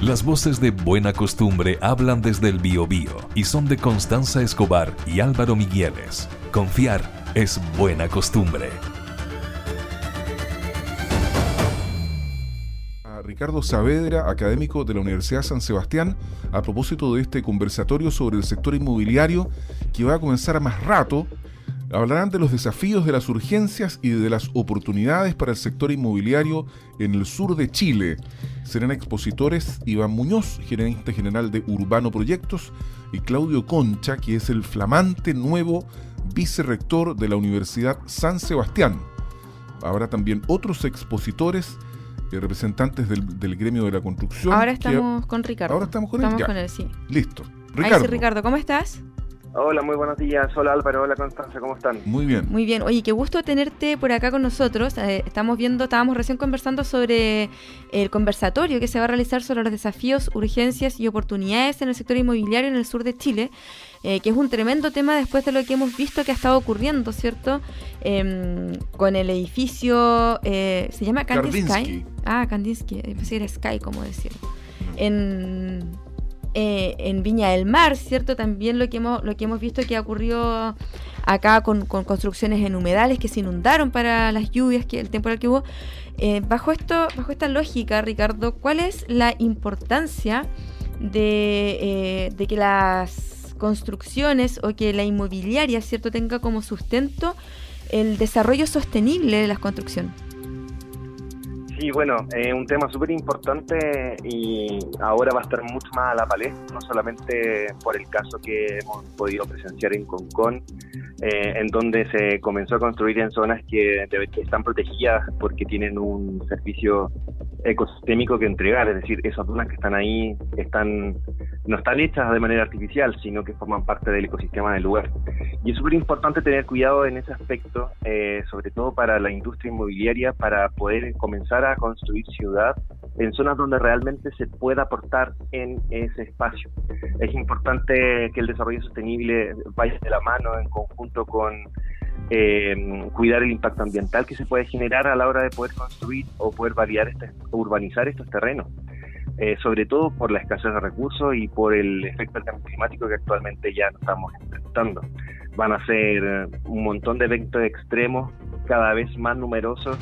Las voces de Buena Costumbre hablan desde el Biobío y son de Constanza Escobar y Álvaro Migueles. Confiar es buena costumbre. Ricardo Saavedra, académico de la Universidad San Sebastián, a propósito de este conversatorio sobre el sector inmobiliario que va a comenzar a más rato. Hablarán de los desafíos de las urgencias y de las oportunidades para el sector inmobiliario en el sur de Chile. Serán expositores Iván Muñoz, gerente general de Urbano Proyectos, y Claudio Concha, que es el flamante nuevo vicerrector de la Universidad San Sebastián. Habrá también otros expositores representantes del, gremio de la construcción. Ahora estamos con Ricardo. Ahora estamos con él. Estamos con él, sí. Listo. Ricardo. Ricardo, ¿cómo estás? Hola, muy buenos días. Hola Álvaro, hola Constanza, ¿cómo están? Muy bien. Muy bien. Oye, qué gusto tenerte por acá con nosotros. Eh, estamos viendo, estábamos recién conversando sobre el conversatorio que se va a realizar sobre los desafíos, urgencias y oportunidades en el sector inmobiliario en el sur de Chile. Eh, que es un tremendo tema después de lo que hemos visto que ha estado ocurriendo, ¿cierto? Em, con el edificio, eh, ¿se llama Kandinsky? Ah, Kandinsky, pensé que era Sky, como decirlo. En, eh, en Viña del Mar, ¿cierto? También lo que hemos, lo que hemos visto que ha ocurrido acá con, construcciones en humedales que se inundaron para las lluvias, que el temporal que hubo. bajo, esto, bajo esta lógica, Ricardo, ¿cuál es la importancia de, de que las construcciones o que la inmobiliaria, ¿cierto?, tenga como sustento el desarrollo sostenible de las construcciones. Sí, bueno, es un tema súper importante y ahora va a estar mucho más a la palestra, no solamente por el caso que hemos podido presenciar en Concón, eh, en donde se comenzó a construir en zonas que, están protegidas porque tienen un servicio ecosistémico que entregar, es decir, esas dunas que están ahí están no están hechas de manera artificial, sino que forman parte del ecosistema del lugar. Y es súper importante tener cuidado en ese aspecto, eh, sobre todo para la industria inmobiliaria, para poder comenzar a construir ciudad en zonas donde realmente se pueda aportar en ese espacio. Es importante que el desarrollo sostenible vaya de la mano en conjunto con eh, cuidar el impacto ambiental que se puede generar a la hora de poder construir o poder variar este, urbanizar estos terrenos. Eh, sobre todo por la escasez de recursos y por el efecto del cambio climático que actualmente ya estamos enfrentando. Van a ser eh, un montón de eventos extremos cada vez más numerosos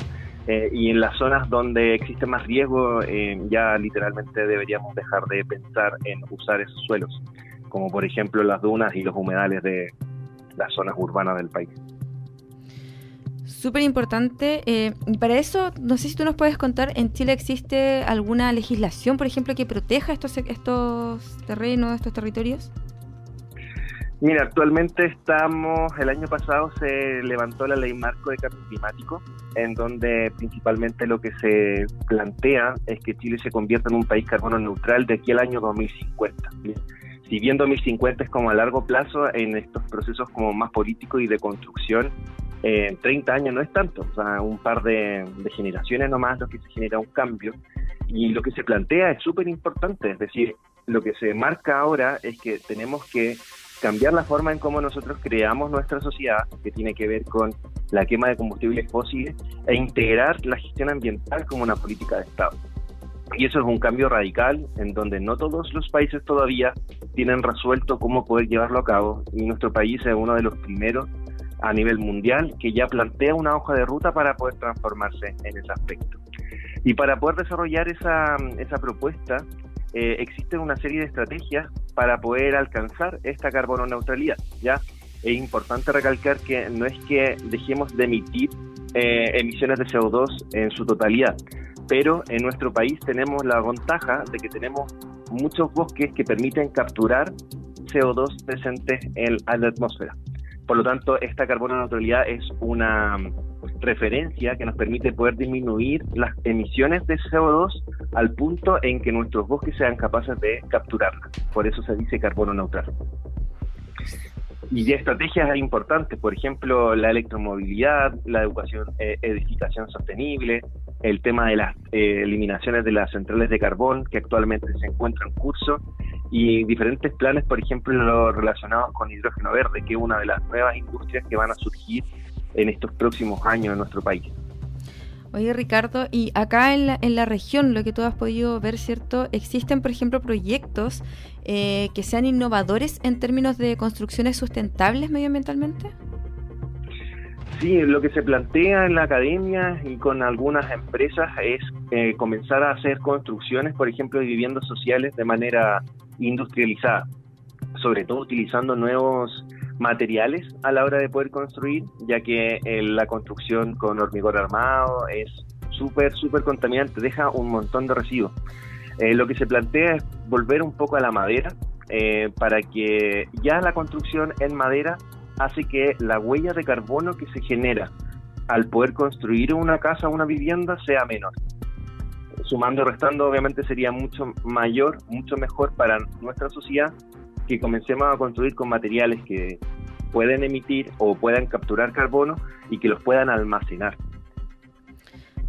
eh, y en las zonas donde existe más riesgo ya literalmente deberíamos dejar de pensar en usar esos suelos, como por ejemplo las dunas y los humedales de las zonas urbanas del país súper importante. Eh, para eso, no sé si tú nos puedes contar, ¿en Chile existe alguna legislación, por ejemplo, que proteja estos, estos terrenos, estos territorios? Mira, actualmente estamos, el año pasado se levantó la ley marco de cambio climático, en donde principalmente lo que se plantea es que Chile se convierta en un país carbono neutral de aquí al año 2050. Si bien 2050 es como a largo plazo, en estos procesos como más políticos y de construcción, eh, 30 años no es tanto, o sea, un par de, generaciones nomás lo que se genera un cambio. Y lo que se plantea es súper importante, es decir, lo que se marca ahora es que tenemos que cambiar la forma en cómo nosotros creamos nuestra sociedad, que tiene que ver con la quema de combustibles fósiles, e integrar la gestión ambiental como una política de Estado. Y eso es un cambio radical en donde no todos los países todavía tienen resuelto cómo poder llevarlo a cabo y nuestro país es uno de los primeros a nivel mundial que ya plantea una hoja de ruta para poder transformarse en ese aspecto. Y para poder desarrollar esa, esa propuesta, eh, existen una serie de estrategias para poder alcanzar esta carbono neutralidad. ¿ya? Es importante recalcar que no es que dejemos de emitir eh, emisiones de CO2 en su totalidad, pero en nuestro país tenemos la ventaja de que tenemos muchos bosques que permiten capturar CO2 presentes en la atmósfera. Por lo tanto, esta carbono neutralidad es una referencia que nos permite poder disminuir las emisiones de CO2 al punto en que nuestros bosques sean capaces de capturarla. Por eso se dice carbono neutral. Y de estrategias importantes, por ejemplo, la electromovilidad, la educación, eh, edificación sostenible, el tema de las eh, eliminaciones de las centrales de carbón que actualmente se encuentran en curso y diferentes planes, por ejemplo, relacionados con hidrógeno verde, que es una de las nuevas industrias que van a surgir en estos próximos años en nuestro país. Oye Ricardo, y acá en la, en la región, lo que tú has podido ver, ¿cierto? ¿Existen, por ejemplo, proyectos eh, que sean innovadores en términos de construcciones sustentables medioambientalmente? Sí, lo que se plantea en la academia y con algunas empresas es eh, comenzar a hacer construcciones, por ejemplo, de viviendas sociales de manera industrializada, sobre todo utilizando nuevos materiales a la hora de poder construir, ya que eh, la construcción con hormigón armado es súper, súper contaminante, deja un montón de residuos. Eh, lo que se plantea es volver un poco a la madera, para que ya la construcción en madera hace que la huella de carbono que se genera al poder construir una casa una vivienda sea menor. Sumando y restando, obviamente sería mucho mayor, mucho mejor para nuestra sociedad que comencemos a construir con materiales que pueden emitir o puedan capturar carbono y que los puedan almacenar.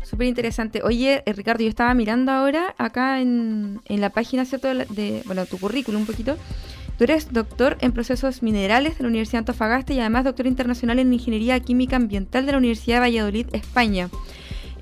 Súper interesante. Oye, eh, Ricardo, yo estaba mirando ahora acá en, en la página, ¿cierto? De, bueno, tu currículum un poquito. Tú eres doctor en procesos minerales de la Universidad de Antofagasta y además doctor internacional en Ingeniería Química Ambiental de la Universidad de Valladolid, España.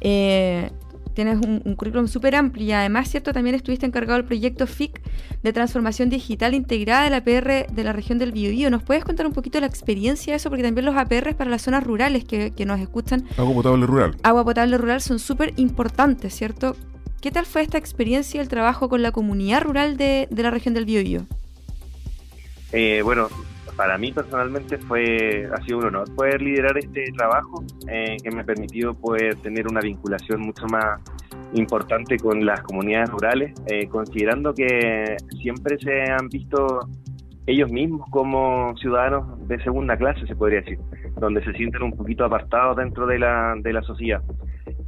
Eh, tienes un, currículum súper amplio y además, ¿cierto? También estuviste encargado del proyecto FIC de transformación digital integrada de la APR de la región del Biobío. ¿Nos puedes contar un poquito la experiencia de eso? Porque también los APR para las zonas rurales que, que nos escuchan. Agua potable rural. Agua potable rural son súper importantes, ¿cierto? ¿Qué tal fue esta experiencia y el trabajo con la comunidad rural de, de la región del Biobío? Eh, bueno, para mí personalmente fue ha sido un honor poder liderar este trabajo eh, que me ha permitido poder tener una vinculación mucho más importante con las comunidades rurales, eh, considerando que siempre se han visto ellos mismos como ciudadanos de segunda clase, se podría decir, donde se sienten un poquito apartados dentro de la, de la sociedad.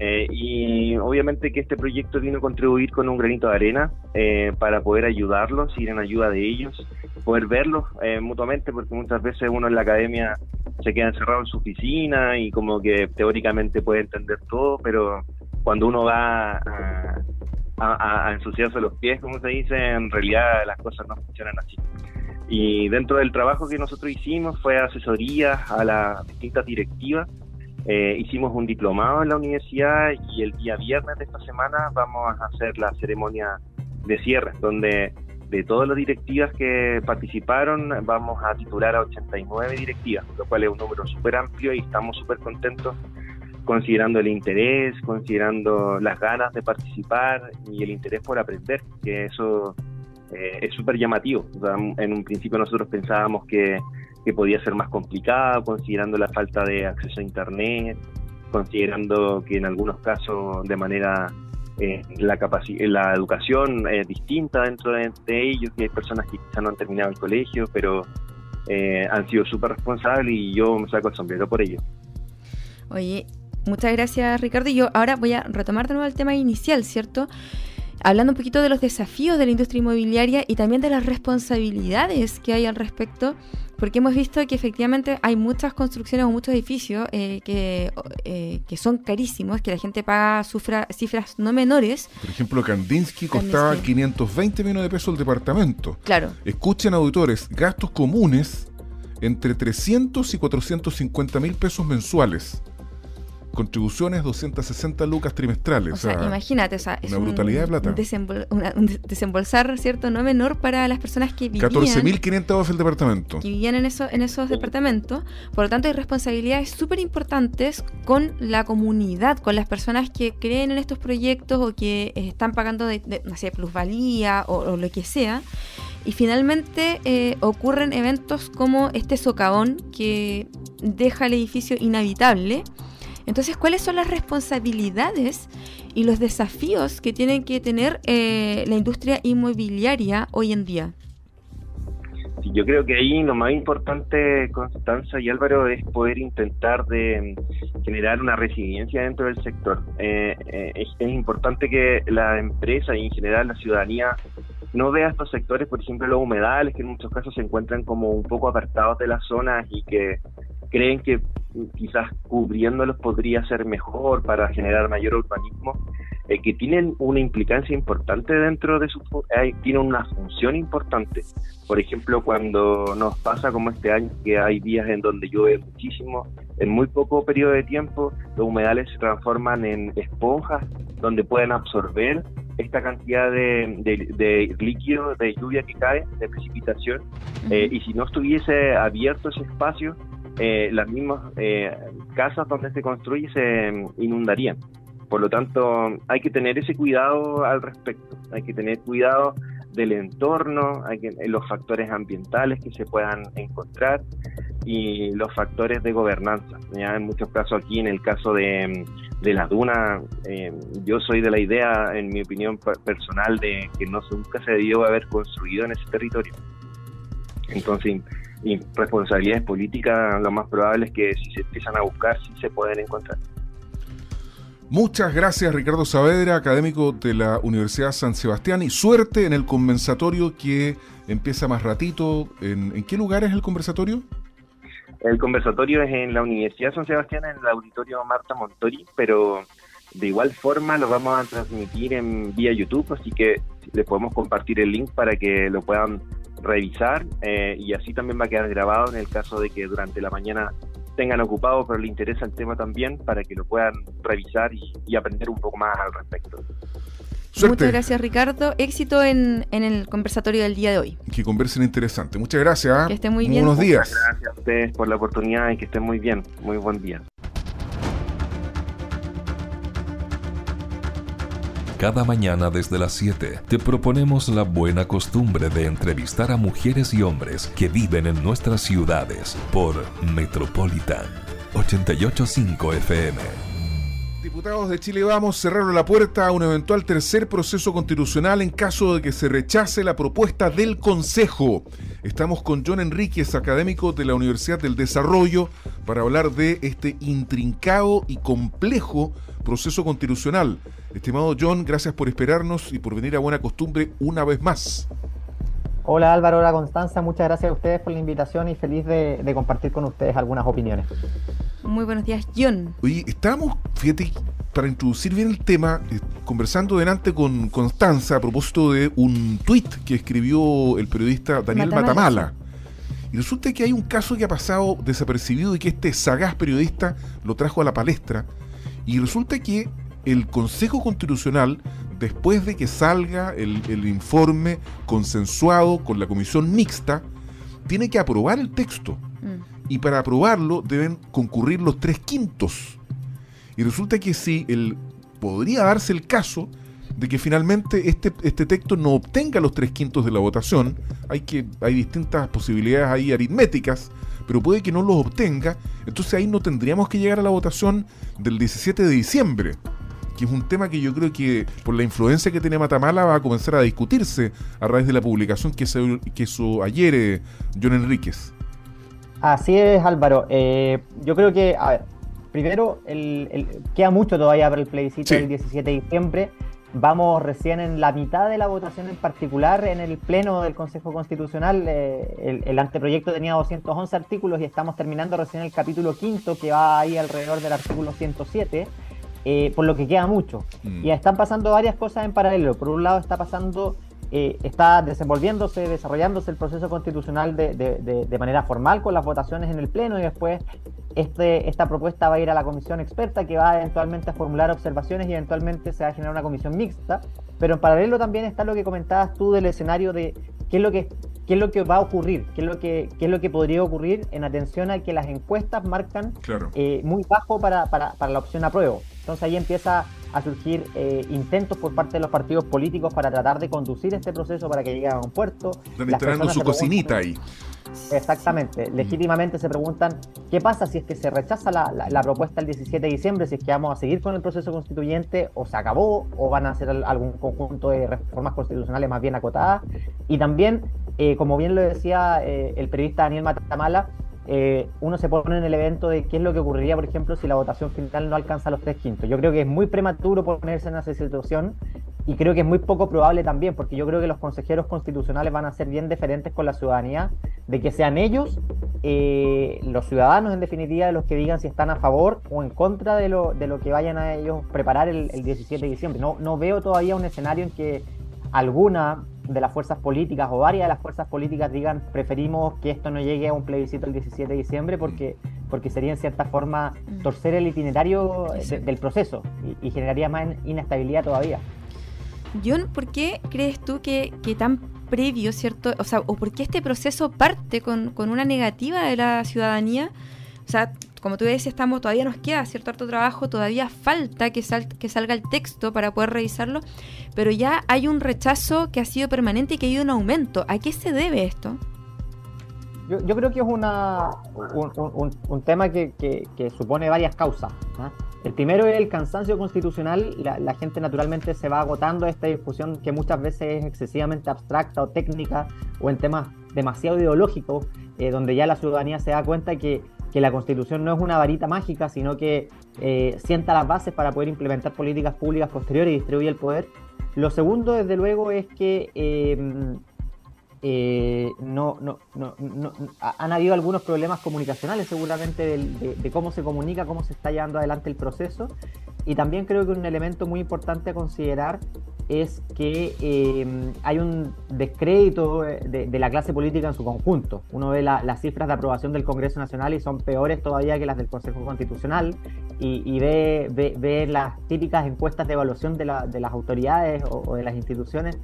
Eh, y obviamente que este proyecto vino a contribuir con un granito de arena eh, para poder ayudarlos, ir en ayuda de ellos, poder verlos eh, mutuamente, porque muchas veces uno en la academia se queda encerrado en su oficina y como que teóricamente puede entender todo, pero cuando uno va a, ensuciarse los pies, como se dice, en realidad las cosas no funcionan así. Y dentro del trabajo que nosotros hicimos fue asesoría a las distintas directivas eh, hicimos un diplomado en la universidad y el día viernes de esta semana vamos a hacer la ceremonia de cierre, donde de todas las directivas que participaron vamos a titular a 89 directivas, lo cual es un número súper amplio y estamos súper contentos considerando el interés, considerando las ganas de participar y el interés por aprender, que eso eh, es súper llamativo. en un principio nosotros pensábamos que que podía ser más complicado, considerando la falta de acceso a Internet, considerando que en algunos casos de manera eh, la, la educación es distinta dentro de, ellos, y hay personas que quizá no han terminado el colegio, pero eh, han sido súper responsables y yo me saco el sombrero por ello. Oye, muchas gracias Ricardo. Y yo ahora voy a retomar de nuevo el tema inicial, ¿cierto? Hablando un poquito de los desafíos de la industria inmobiliaria y también de las responsabilidades que hay al respecto, porque hemos visto que efectivamente hay muchas construcciones o muchos edificios eh, que, eh, que, son carísimos, que la gente paga cifras no menores. Por ejemplo, Kandinsky costaba 520 millones de pesos el departamento. Claro. Escuchen, auditores, gastos comunes entre 300 y 450 mil pesos mensuales contribuciones 260 lucas trimestrales. O, sea, imagínate, o sea, es una brutalidad de plata. un desembolsar, ¿cierto? No menor para las personas que vivían. 14.500 el departamento. Que vivían en, eso, en esos departamentos. Por lo tanto, hay responsabilidades súper importantes con la comunidad, con las personas que creen en estos proyectos o que están pagando, de, no sé, plusvalía o, lo que sea. Y finalmente eh, ocurren eventos como este socavón que deja el edificio inhabitable entonces, ¿cuáles son las responsabilidades y los desafíos que tiene que tener eh, la industria inmobiliaria hoy en día? yo creo que ahí lo más importante, Constanza y Álvaro, es poder intentar de mm, generar una resiliencia dentro del sector. Eh, eh, es, importante que la empresa y en general la ciudadanía no vea estos sectores, por ejemplo, los humedales, que en muchos casos se encuentran como un poco apartados de las zonas y que creen que quizás cubriéndolos podría ser mejor para generar mayor urbanismo, eh, que tienen una implicancia importante dentro de su... tienen una función importante. Por ejemplo, cuando nos pasa como este año, que hay días en donde llueve muchísimo, en muy poco periodo de tiempo, los humedales se transforman en esponjas donde pueden absorber esta cantidad de, líquido, de lluvia que cae, de precipitación, eh, y si no estuviese abierto ese espacio, eh, las mismas eh, casas donde se construye se inundarían. Por lo tanto, hay que tener ese cuidado al respecto, hay que tener cuidado del entorno, hay que, los factores ambientales que se puedan encontrar y los factores de gobernanza. ¿ya? En muchos casos aquí, en el caso de, de las dunas, eh, yo soy de la idea, en mi opinión personal, de que no nunca se debió haber construido en ese territorio. Entonces, y responsabilidades políticas, lo más probable es que si se empiezan a buscar, sí se pueden encontrar. Muchas gracias Ricardo Saavedra, académico de la Universidad San Sebastián, y suerte en el conversatorio que empieza más ratito. ¿En, ¿en qué lugar es el conversatorio? El conversatorio es en la Universidad San Sebastián, en el auditorio Marta Montori, pero de igual forma lo vamos a transmitir en vía YouTube, así que les podemos compartir el link para que lo puedan revisar eh, y así también va a quedar grabado en el caso de que durante la mañana tengan ocupado pero le interesa el tema también para que lo puedan revisar y, aprender un poco más al respecto. Muchas gracias Ricardo. Éxito en, en, el conversatorio del día de hoy. Que conversen interesante. Muchas gracias. ¿ah? Que estén muy bien. Buenos días. Gracias a ustedes por la oportunidad y que estén muy bien. Muy buen día. Cada mañana desde las 7 te proponemos la buena costumbre de entrevistar a mujeres y hombres que viven en nuestras ciudades por Metropolitan 885 FM. Diputados de Chile Vamos cerraron la puerta a un eventual tercer proceso constitucional en caso de que se rechace la propuesta del Consejo. Estamos con John Enríquez, académico de la Universidad del Desarrollo, para hablar de este intrincado y complejo proceso constitucional. Estimado John, gracias por esperarnos y por venir a buena costumbre una vez más. Hola Álvaro, hola Constanza, muchas gracias a ustedes por la invitación y feliz de, compartir con ustedes algunas opiniones. Muy buenos días, John. Oye, estábamos, fíjate, para introducir bien el tema, eh, conversando delante con Constanza a propósito de un tuit que escribió el periodista Daniel Matamala. Y resulta que hay un caso que ha pasado desapercibido y que este sagaz periodista lo trajo a la palestra. Y resulta que el Consejo Constitucional, después de que salga el, informe consensuado con la comisión mixta, tiene que aprobar el texto. Mm. Y para aprobarlo deben concurrir los tres quintos. Y resulta que si el, podría darse el caso de que finalmente este, este texto no obtenga los tres quintos de la votación, hay, que, hay distintas posibilidades ahí aritméticas, pero puede que no los obtenga, entonces ahí no tendríamos que llegar a la votación del 17 de diciembre que es un tema que yo creo que por la influencia que tiene Matamala va a comenzar a discutirse a raíz de la publicación que, se, que hizo ayer eh, John Enríquez. Así es, Álvaro. Eh, yo creo que, primero, el, queda mucho todavía para el plebiscito del 17 de diciembre. Vamos recién en la mitad de la votación en particular en el Pleno del Consejo Constitucional. Eh, el, el, anteproyecto tenía 211 artículos y estamos terminando recién el capítulo quinto que va ahí alrededor del artículo 107. Eh, por lo que queda mucho. Mm. Y están pasando varias cosas en paralelo. Por un lado está pasando, eh, está desenvolviéndose, desarrollándose el proceso constitucional de, de, manera formal con las votaciones en el Pleno y después este, esta propuesta va a ir a la comisión experta que va eventualmente a formular observaciones y eventualmente se va a generar una comisión mixta. Pero en paralelo también está lo que comentabas tú del escenario de qué es lo que qué es lo que va a ocurrir, qué es lo que, qué es lo que podría ocurrir en atención a que las encuestas marcan eh, muy bajo para, para, para, la opción apruebo. Entonces ahí empieza a surgir eh, intentos por parte de los partidos políticos para tratar de conducir este proceso para que llegue a un puerto. Están su cocinita ahí. Exactamente. Mm. Legítimamente se preguntan qué pasa si es que se rechaza la, la, propuesta el 17 de diciembre, si es que vamos a seguir con el proceso constituyente o se acabó o van a hacer algún conjunto de reformas constitucionales más bien acotadas. Y también eh, como bien lo decía eh, el periodista Daniel Matamala, eh, uno se pone en el evento de qué es lo que ocurriría, por ejemplo, si la votación final no alcanza los tres quintos. Yo creo que es muy prematuro ponerse en esa situación y creo que es muy poco probable también, porque yo creo que los consejeros constitucionales van a ser bien diferentes con la ciudadanía, de que sean ellos, eh, los ciudadanos en definitiva, los que digan si están a favor o en contra de lo, de lo que vayan a ellos preparar el, 17 de diciembre. No, no veo todavía un escenario en que alguna de las fuerzas políticas o varias de las fuerzas políticas digan preferimos que esto no llegue a un plebiscito el 17 de diciembre porque, porque sería en cierta forma mm. torcer el itinerario del proceso y, generaría más inestabilidad todavía. John, ¿por qué crees tú que, que, tan previo, ¿cierto? O sea, o por qué este proceso parte con, con una negativa de la ciudadanía? O sea, como tú decías, estamos, todavía nos queda cierto harto trabajo, todavía falta que, que salga el texto para poder revisarlo, pero ya hay un rechazo que ha sido permanente y que ha ido en aumento. ¿A qué se debe esto? Yo, creo que es una, un, tema que, supone varias causas. El primero es el cansancio constitucional. La, la, gente naturalmente se va agotando a esta discusión que muchas veces es excesivamente abstracta o técnica o en temas demasiado ideológicos, eh, donde ya la ciudadanía se da cuenta que que la constitución no es una varita mágica, sino que eh, sienta las bases para poder implementar políticas públicas posteriores y distribuir el poder. Lo segundo, desde luego, es que em, eh, no, no, no, han habido algunos problemas comunicacionales seguramente de, cómo se comunica, cómo se está llevando adelante el proceso. Y también creo que un elemento muy importante a considerar es que em, hay un descrédito de, la clase política en su conjunto. Uno ve las cifras de aprobación del Congreso Nacional y son peores todavía que las del Consejo Constitucional y, ve, las típicas encuestas de evaluación de, las autoridades o, de las instituciones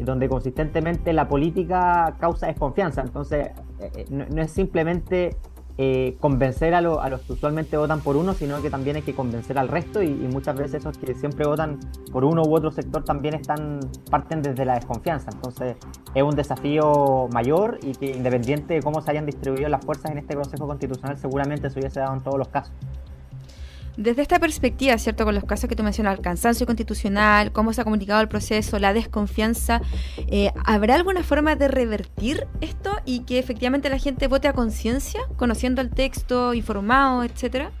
donde consistentemente la política causa desconfianza. Entonces, eh, eh, no es simplemente eh, convencer a, los que usualmente votan por uno, sino que también hay que convencer al resto y, muchas veces esos que siempre votan por uno u otro sector también están parten desde la desconfianza. Entonces es un desafío mayor y que independiente de cómo se hayan distribuido las fuerzas en este Consejo Constitucional, seguramente se hubiese dado en todos los casos. Desde esta perspectiva, ¿cierto? Con los casos que tú mencionas, el cansancio constitucional, cómo se ha comunicado el proceso, la desconfianza, eh, ¿habrá alguna forma de revertir esto y que efectivamente la gente vote a conciencia, conociendo el texto, informado, etcétera?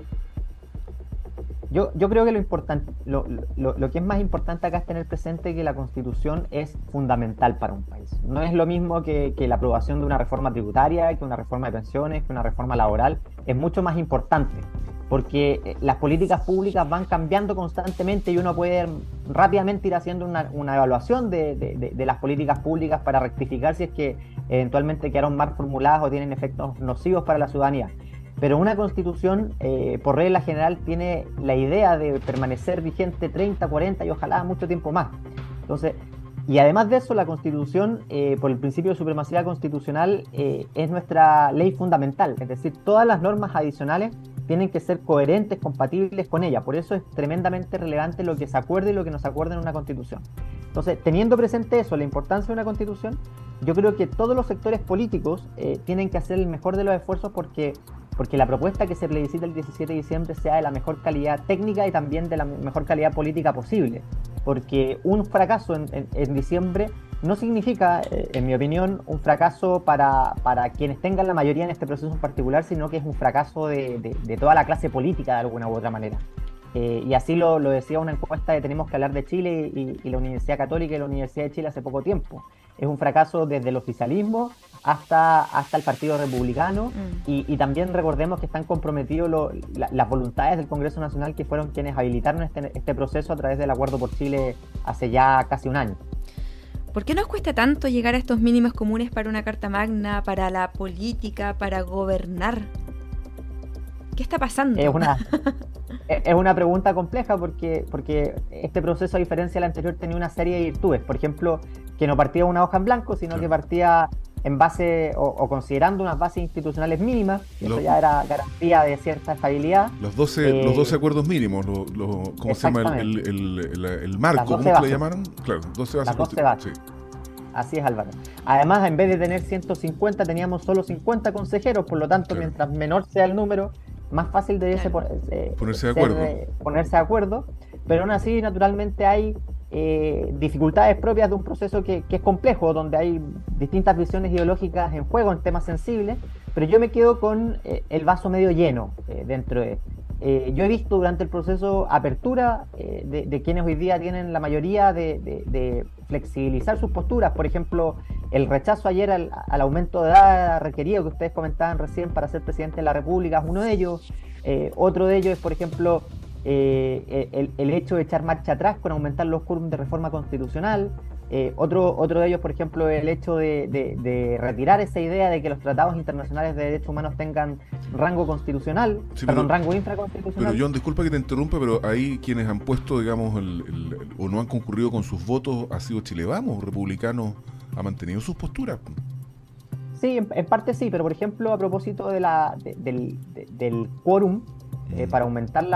Yo, yo creo que lo, importante, lo, lo, que es más importante acá es tener presente que la constitución es fundamental para un país. No es lo mismo que, que la aprobación de una reforma tributaria, que una reforma de pensiones, que una reforma laboral. Es mucho más importante porque eh, las políticas públicas van cambiando constantemente y uno puede rápidamente ir haciendo una, evaluación de, las políticas públicas para rectificar si es que eventualmente quedaron mal formuladas o tienen efectos nocivos para la ciudadanía. Pero una constitución, eh, por regla general, tiene la idea de permanecer vigente 30, 40 y ojalá mucho tiempo más. Entonces, y además de eso, la Constitución, eh, por el principio de supremacía constitucional, es nuestra ley fundamental. Es decir, todas las normas adicionales tienen que ser coherentes, compatibles con ella. Por eso es tremendamente relevante lo que se acuerde y lo que no se acuerde en una constitución. Entonces, teniendo presente eso, la importancia de una constitución, yo creo que todos los sectores políticos eh, tienen que hacer el mejor de los esfuerzos porque, porque la propuesta que se plebiscita el 17 de diciembre sea de la mejor calidad técnica y también de la mejor calidad política posible. Porque un fracaso en diciembre no significa, eh, en mi opinión, un fracaso para, quienes tengan la mayoría en este proceso en particular, sino que es un fracaso de, toda la clase política de alguna u otra manera. Eh, y así lo, decía una encuesta de Tenemos que hablar de Chile y, la Universidad Católica y la Universidad de Chile hace poco tiempo. Es un fracaso desde el oficialismo hasta, hasta el Partido Republicano mm. y, también recordemos que están comprometidos las voluntades del Congreso Nacional que fueron quienes habilitaron este, este proceso a través del Acuerdo por Chile hace ya casi un año. ¿Por qué nos cuesta tanto llegar a estos mínimos comunes para una Carta Magna, para la política, para gobernar? ¿Qué está pasando? Es una, es una pregunta compleja porque, porque este proceso, a diferencia del anterior, tenía una serie de virtudes. Por ejemplo, que no partía una hoja en blanco, sino que partía en base o, considerando unas bases institucionales mínimas, eso ya era garantía de cierta estabilidad. Los 12, los 12 eh, acuerdos mínimos, ¿cómo se llama? El, el, marco, ¿cómo se le llamaron? Claro, 12 bases. Así es, Álvaro. Además, en vez de tener 150, teníamos solo 50 consejeros, por lo tanto, mientras menor sea el número, más fácil debe ser eh, ponerse de acuerdo. Eh, ponerse de acuerdo. Pero aún así, naturalmente, hay eh, dificultades propias de un proceso que, es complejo, donde hay distintas visiones ideológicas en juego en temas sensibles, pero yo me quedo con eh, el vaso medio lleno eh, dentro de yo he visto durante el proceso apertura de, quienes hoy día tienen la mayoría de, flexibilizar sus posturas. Por ejemplo, el rechazo ayer al, aumento de edad requerido que ustedes comentaban recién para ser presidente de la República es uno de ellos. Otro de ellos es, por ejemplo, el, el, hecho de echar marcha atrás con aumentar los quórum de reforma constitucional. Eh, otro, otro de ellos, por ejemplo, el hecho de, retirar esa idea de que los tratados internacionales de derechos humanos tengan rango constitucional, perdón, rango infraconstitucional. Pero John, disculpa que te interrumpa, pero ahí quienes han puesto, digamos, o no han concurrido con sus votos ha sido Chile Vamos, republicanos, ha mantenido sus posturas. Sí, en, parte sí, pero por ejemplo, a propósito de la, del, del quórum, eh, para aumentar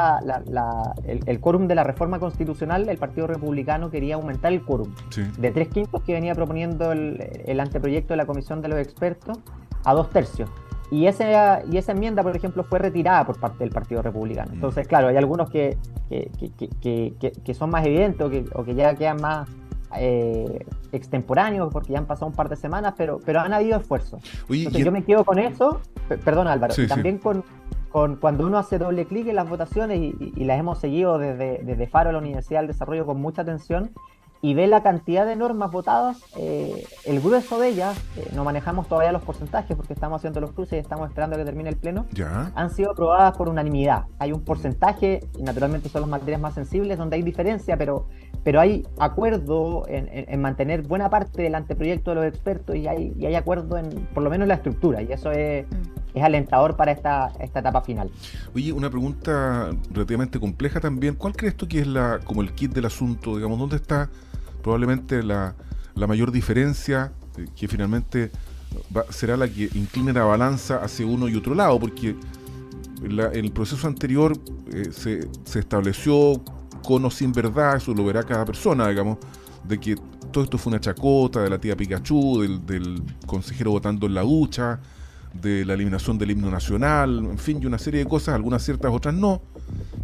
el, quórum de la reforma constitucional, el Partido Republicano quería aumentar el quórum de tres quintos que venía proponiendo el, anteproyecto de la Comisión de los Expertos a dos tercios. Y, ese, y esa enmienda, por ejemplo, fue retirada por parte del Partido Republicano. Mm. Entonces, claro, hay algunos que, que, son más evidentes o que, ya quedan más eh, extemporáneos porque ya han pasado un par de semanas, pero, pero han habido esfuerzos. Entonces, yo me quedo con eso, perdón Álvaro, también con, cuando uno hace doble clic en las votaciones y, las hemos seguido desde, desde Faro a la Universidad del Desarrollo con mucha atención y ve la cantidad de normas votadas, eh, el grueso de ellas, eh, no manejamos todavía los porcentajes porque estamos haciendo los cruces y estamos esperando a que termine el pleno, han sido aprobadas por unanimidad. Hay un porcentaje, y naturalmente son las materias más sensibles, donde hay diferencia, pero, pero hay acuerdo en, mantener buena parte del anteproyecto de los expertos y hay, y hay acuerdo en por lo menos la estructura, y eso es... Mm es alentador para esta, esta etapa final. Oye, una pregunta relativamente compleja también. ¿Cuál crees tú que es la como el kit del asunto? Digamos, ¿dónde está probablemente la, mayor diferencia eh, que finalmente será la que incline la balanza hacia uno y otro lado? Porque en el proceso anterior eh, se, se estableció con o sin verdad, eso lo verá cada persona, digamos, de que todo esto fue una chacota de la tía Pikachu, del, del consejero votando en la ducha, de la eliminación del himno nacional, en fin, y una serie de cosas, algunas ciertas, otras no.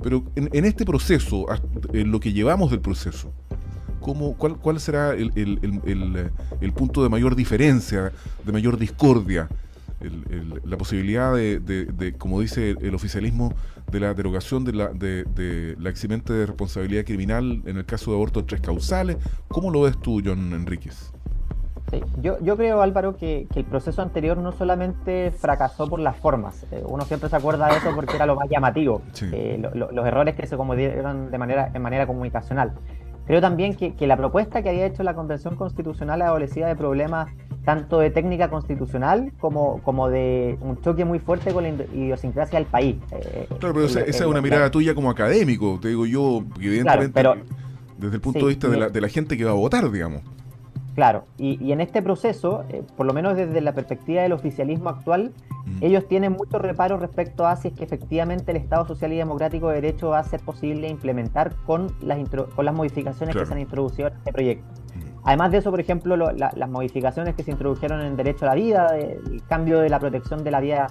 Pero en, este proceso, en lo que llevamos del proceso, ¿cómo, cuál, ¿cuál será el, el, punto de mayor diferencia, de mayor discordia? la posibilidad de, de, como dice el oficialismo, de la derogación de la, de, la eximente de responsabilidad criminal en el caso de aborto de tres causales. ¿Cómo lo ves tú, John Enríquez? Yo, yo, creo, Álvaro, que, el proceso anterior no solamente fracasó por las formas, eh, uno siempre se acuerda de eso porque era lo más llamativo, eh, los errores que se cometieron de manera, en manera comunicacional. Creo también que, la propuesta que había hecho la Convención Constitucional adolecía de problemas tanto de técnica constitucional como, como de un choque muy fuerte con la idiosincrasia del país. Eh, claro, pero esa, es una mirada tuya como académico, te digo yo, evidentemente, desde el punto de vista de la, de la gente que va a votar, digamos. Claro, y, en este proceso, eh, por lo menos desde la perspectiva del oficialismo actual, mm. ellos tienen muchos reparos respecto a si es que efectivamente el Estado Social y Democrático de Derecho va a ser posible implementar con las, con las modificaciones que se han introducido en este proyecto. Mm. Además de eso, por ejemplo, las modificaciones que se introdujeron en el derecho a la vida, el cambio de la protección de la vida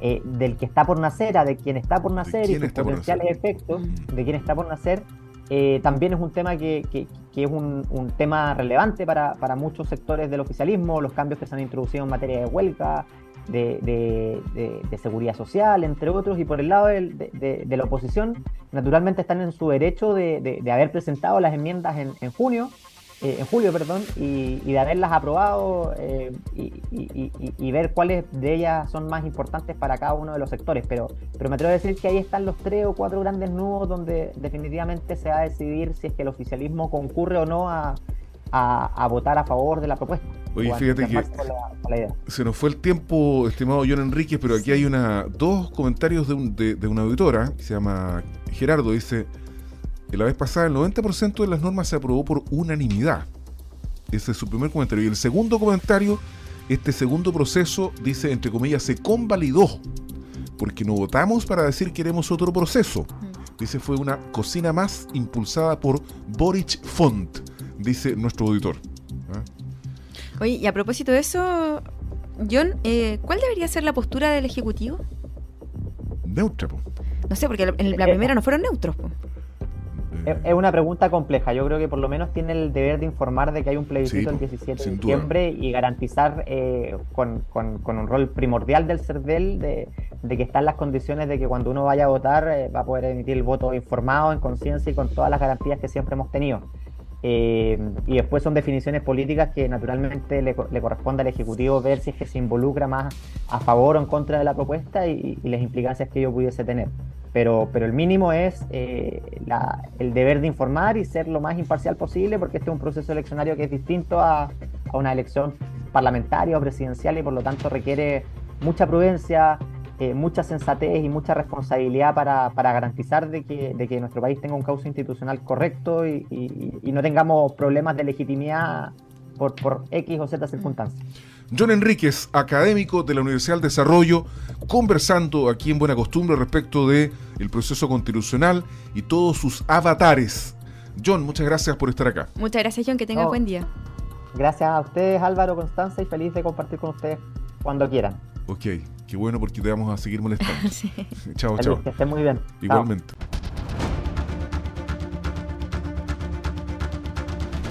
eh, del que está por nacer a de quien está por nacer y sus potenciales efectos mm. de quien está por nacer, eh, también es un tema que, es un, tema relevante para, muchos sectores del oficialismo, los cambios que se han introducido en materia de huelga, de, seguridad social, entre otros, y por el lado de, la oposición, naturalmente están en su derecho de, haber presentado las enmiendas en junio eh, en julio, perdón, y, de haberlas aprobado eh, y, ver cuáles de ellas son más importantes para cada uno de los sectores. Pero, pero me atrevo a decir que ahí están los tres o cuatro grandes nudos donde definitivamente se va a decidir si es que el oficialismo concurre o no a, votar a favor de la propuesta. Oye, fíjate que se nos fue el tiempo, estimado John Enríquez, pero aquí hay una dos comentarios de, de una auditora que se llama Gerardo, dice la vez pasada el 90% de las normas se aprobó por unanimidad. Ese es su primer comentario. Y el segundo comentario, este segundo proceso, dice, entre comillas, se convalidó. Porque no votamos para decir queremos otro proceso. Dice, fue una cocina más impulsada por Boric Font, dice nuestro auditor. ¿Ah? Oye, y a propósito de eso, John, eh, ¿cuál debería ser la postura del Ejecutivo? Neutra, No sé, porque en la primera no fueron neutros. Po. Es una pregunta compleja. Yo creo que por lo menos tiene el deber de informar de que hay un plebiscito el 17 de diciembre y garantizar eh, con, un rol primordial del CERVEL de, de que están las condiciones de que cuando uno vaya a votar eh, va a poder emitir el voto informado, en conciencia y con todas las garantías que siempre hemos tenido. Eh, y después son definiciones políticas que naturalmente le, corresponde al Ejecutivo ver si es que se involucra más a favor o en contra de la propuesta y, las implicancias que ello pudiese tener. Pero, pero el mínimo es eh, el deber de informar y ser lo más imparcial posible porque este es un proceso eleccionario que es distinto a, a una elección parlamentaria o presidencial y por lo tanto requiere mucha prudencia, eh, mucha sensatez y mucha responsabilidad para, garantizar de que, de que, nuestro país tenga un cauce institucional correcto y, no tengamos problemas de legitimidad por, por X o Z circunstancias. John Enríquez, académico de la Universidad del Desarrollo, conversando aquí en Buena Costumbre respecto del el proceso constitucional y todos sus avatares. John, muchas gracias por estar acá. Muchas gracias, John, que tenga buen día. Gracias a ustedes, Álvaro, Constanza, y feliz de compartir con ustedes cuando quieran. Ok, qué bueno porque te vamos a seguir molestando. sí. Chao, chao. Que estén muy bien. Igualmente.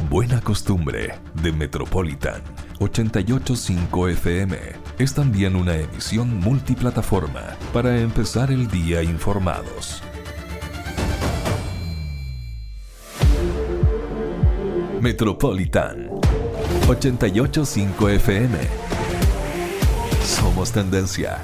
Buena costumbre de Metropolitan 885 FM es también una emisión multiplataforma para empezar el día informados. Metropolitan 885 FM somos tendencia.